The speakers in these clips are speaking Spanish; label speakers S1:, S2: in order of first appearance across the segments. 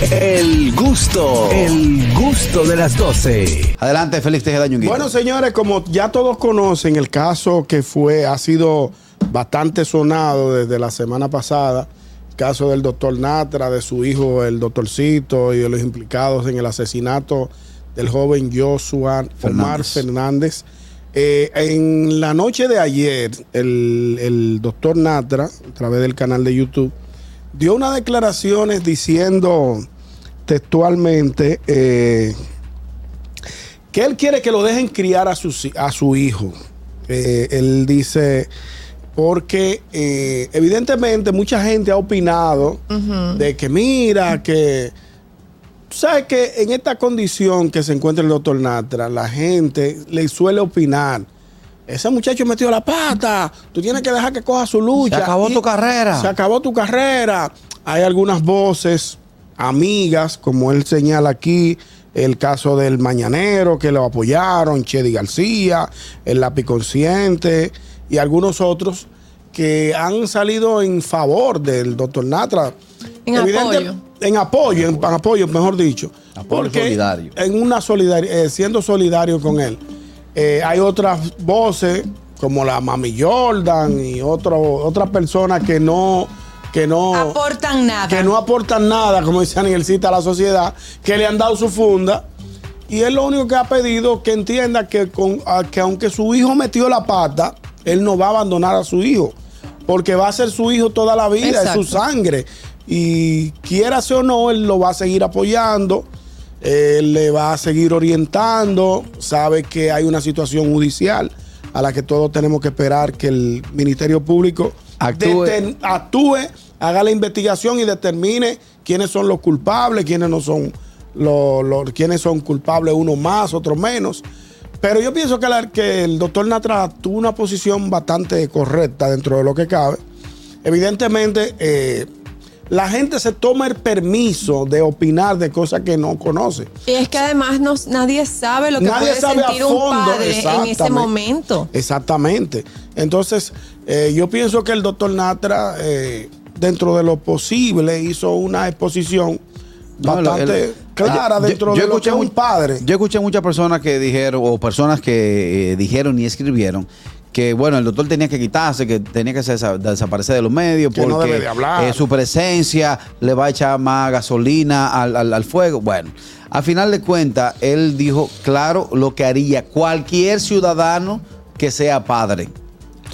S1: El gusto, el gusto de las 12.
S2: Adelante, Félix Tejeda Ñunguito.
S3: Bueno, señores, como ya todos conocen, el caso que fue, ha sido bastante sonado desde la semana pasada, el caso del doctor Natra, de su hijo, el doctorcito, y de los implicados en el asesinato del joven Joshua Omar Fernández. Eh, en la noche de ayer, el, el doctor Natra, a través del canal de YouTube, dio unas declaraciones diciendo textualmente eh, que él quiere que lo dejen criar a su, a su hijo. Eh, él dice, porque eh, evidentemente mucha gente ha opinado de que mira, que... Tú sabes que en esta condición que se encuentra el doctor Natra, la gente le suele opinar. Ese muchacho metió la pata. Tú tienes que dejar que coja su lucha.
S2: Se acabó
S3: Y-
S2: tu carrera.
S3: Se acabó tu carrera. Hay algunas voces amigas, como él señala aquí, el caso del Mañanero, que lo apoyaron, Chedi García, el Lápiz Consciente y algunos otros que han salido en favor del doctor Natra.
S4: En apoyo.
S3: En apoyo, en, apoyo, mejor dicho.
S2: Apoyo solidario.
S3: En una solidaridad, siendo solidario con él. Eh, hay otras voces, como la Mami Jordan y otro, otras personas que no, que no
S4: Aportan nada.
S3: que no aportan nada, como dice Anielcita, a la sociedad, que le han dado su funda. Y él lo único que ha pedido que entienda que, con, a- que aunque su hijo metió la pata, él no va a abandonar a su hijo. Porque va a ser su hijo toda la vida,
S4: Exacto.
S3: es su sangre. Y quiera o no, él lo va a seguir apoyando, él le va a seguir orientando, sabe que hay una situación judicial a la que todos tenemos que esperar que el Ministerio Público
S2: Actúe.
S3: deten- actúe, haga la investigación y determine quiénes son los culpables, quiénes no son los, los- quiénes son culpables, uno más, otro menos. Pero yo pienso que, la- que el doctor Natra tuvo una posición bastante correcta dentro de lo que cabe. Evidentemente, eh, la gente se toma el permiso de opinar de cosas que no conoce.
S4: Y es que además no, nadie sabe lo que
S3: Nadie
S4: puede
S3: sabe a
S4: sentir un padre en ese momento.
S3: Exactamente. Entonces, eh, yo pienso que el doctor Natra, eh, dentro de lo posible, hizo una exposición
S2: No,
S3: bastante
S2: el-
S3: clara
S2: yo-
S3: dentro
S2: yo
S3: de lo que
S2: escuché
S3: es un padre.
S2: Yo escuché muchas personas que dijeron, o personas que eh, dijeron y escribieron, que bueno, el doctor tenía que quitarse, que tenía que desa- desaparecer de los medios,
S3: Que no
S2: porque
S3: debe de hablar.
S2: eh, su presencia le va a echar más gasolina al, al- al fuego. Bueno, al final de cuentas, él dijo claro lo que haría cualquier ciudadano que sea padre.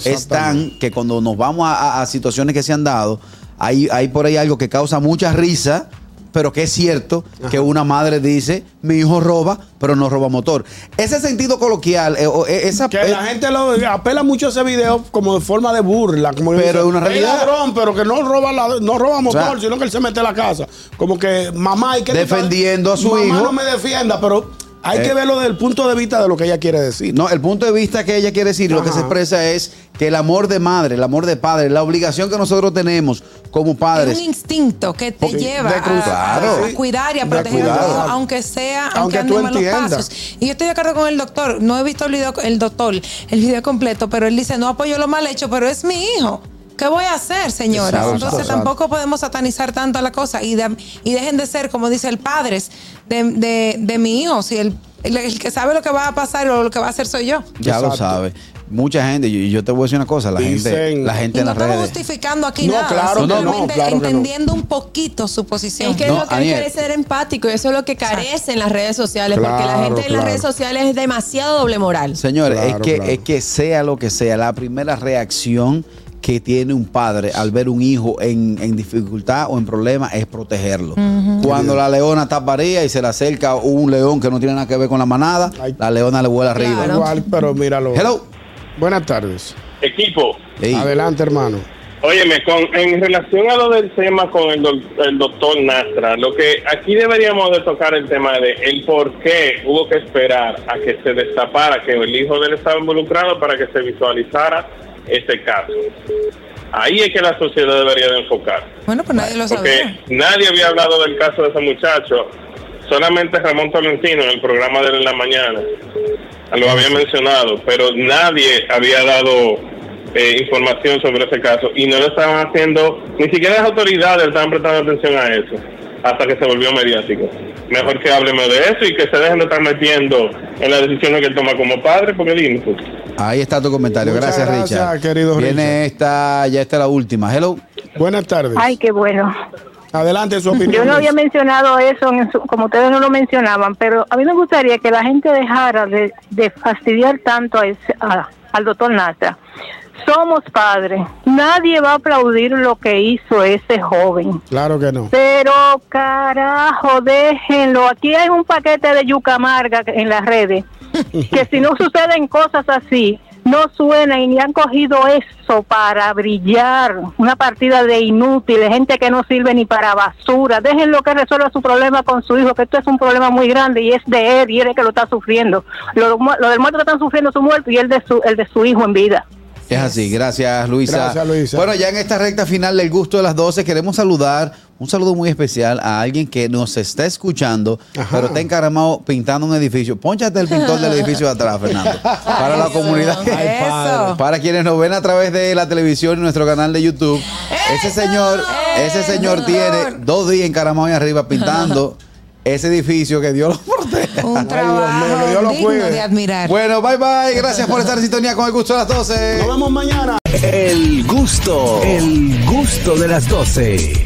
S2: Es tan que cuando nos vamos a, a- a situaciones que se han dado, hay, hay por ahí algo que causa mucha risa, pero que es cierto que una madre dice, mi hijo roba, pero no roba motor. Ese sentido coloquial, eh, o, eh, esa...
S3: Que la gente lo apela mucho a ese video como de forma de burla. Como
S2: Pero es una realidad.
S3: ladrón, pero que no roba, la- no roba motor,
S2: sea,
S3: sino que él se mete a la casa. Como que mamá, ¿y estás-
S2: Defendiendo a su
S3: mamá
S2: hijo.
S3: no me defienda, pero hay
S2: Eh.
S3: que verlo desde el punto de vista de lo que ella quiere decir.
S2: No, el punto de vista que ella quiere decir, lo que se expresa es que el amor de madre, el amor de padre, la obligación que nosotros tenemos como
S4: Es
S2: padres.
S4: un instinto que te lleva a- cuidar y a
S3: De
S4: proteger a hijo, aunque sea,
S3: Aunque
S4: aunque, ande
S3: tú
S4: en malos
S3: entiendas.
S4: pasos. Y yo estoy de acuerdo con el doctor. No he visto el video, el doctor, el video completo, pero él dice, no apoyo lo mal hecho, pero es mi hijo. ¿Qué voy a hacer, señores?
S3: Exacto,
S4: Entonces
S3: exacto.
S4: tampoco podemos satanizar tanto la cosa y, de- y dejen de ser, como dice el padres de, de, de mi hijo. Si el, el, el que sabe lo que va a pasar o lo que va a hacer soy yo.
S2: Ya lo sabe. Mucha gente, y yo te voy a decir una cosa, la gente, la gente
S4: Y
S2: en
S4: no
S2: las
S4: estamos
S2: redes.
S4: justificando aquí
S3: No,
S4: nada,
S3: claro
S2: que no,
S4: simplemente
S3: claro que no.
S4: entendiendo un poquito su posición.
S5: Es que
S2: No,
S5: lo que hay que ser empático y eso es lo que carece en las redes sociales, porque la
S3: Claro,
S5: gente en las
S3: claro.
S5: redes sociales es demasiado doble moral.
S2: Señores,
S3: Claro,
S2: es, que,
S3: claro.
S2: es que sea lo que sea, la primera reacción que tiene un padre al ver un hijo en, en dificultad o en problema es protegerlo. Cuando la leona está parida y se le acerca un león que no tiene nada que ver con la manada,
S3: Ay.
S2: la leona le vuela arriba.
S5: Claro.
S3: Igual, pero míralo.
S2: Hello.
S3: Buenas tardes.
S6: Equipo,
S3: Adelante, hermano.
S6: óyeme, con, en relación a lo del tema con el, el doctor Nastra, lo que aquí deberíamos de tocar el tema de el por qué hubo que esperar a que se destapara que el hijo de él estaba involucrado para que se visualizara este caso. Ahí es que la sociedad debería de enfocar.
S4: Bueno, pues nadie lo
S6: Porque nadie había hablado del caso de ese muchacho. Solamente Ramón Tolentino en el programa de la mañana lo había mencionado, pero nadie había dado eh, información sobre ese caso y no lo estaban haciendo, ni siquiera las autoridades estaban prestando atención a eso. Hasta que se volvió mediático. Mejor que hablemos de eso y que se dejen de estar metiendo en las decisiones que él toma como padre, porque dime tú.
S2: Ahí está tu comentario.
S3: Muchas
S2: Gracias,
S3: gracias,
S2: Richard.
S3: querido
S2: Viene esta, ya está la última. Hello.
S3: Buenas tardes.
S7: Ay, qué bueno.
S3: Adelante su opinión.
S7: Yo no había
S3: Luis.
S7: mencionado eso, en su- como ustedes no lo mencionaban, pero a mí me gustaría que la gente dejara de, de fastidiar tanto a ese- a- al doctor Natra. Somos padres. Nadie va a aplaudir lo que hizo ese joven.
S3: Claro que no.
S7: Pero carajo, déjenlo. Aquí hay un paquete de yuca amarga en las redes. Que si no suceden cosas así, no suenan y han cogido eso para brillar. Una partida de inútiles, gente que no sirve ni para basura. Déjenlo que resuelva su problema con su hijo, que esto es un problema muy grande y es de él y él es el que lo está sufriendo. Lo, lo del muerto que están sufriendo su muerto y el de su, el de su hijo en vida.
S2: Es así, gracias Luisa.
S3: Gracias, Luisa.
S2: Bueno, ya en esta recta final del gusto de las 12 queremos saludar, un saludo muy especial a alguien que nos está escuchando,
S3: Ajá.
S2: pero está encaramado pintando un edificio. Pónchate el pintor del edificio de atrás, Fernando. Para la comunidad.
S3: Ay.
S2: Para quienes nos ven a través de la televisión y nuestro canal de YouTube, ese señor, ese señor tiene dos días encaramado ahí arriba pintando ese edificio que Dios lo proteja.
S4: Un
S3: Dios mío,
S4: trabajo
S3: que Dios lo
S4: digno
S3: cuide.
S4: de admirar.
S2: Bueno, bye bye. Gracias por estar en sintonía con el gusto de las 12.
S3: Nos vemos mañana.
S1: El gusto, el gusto de las 12.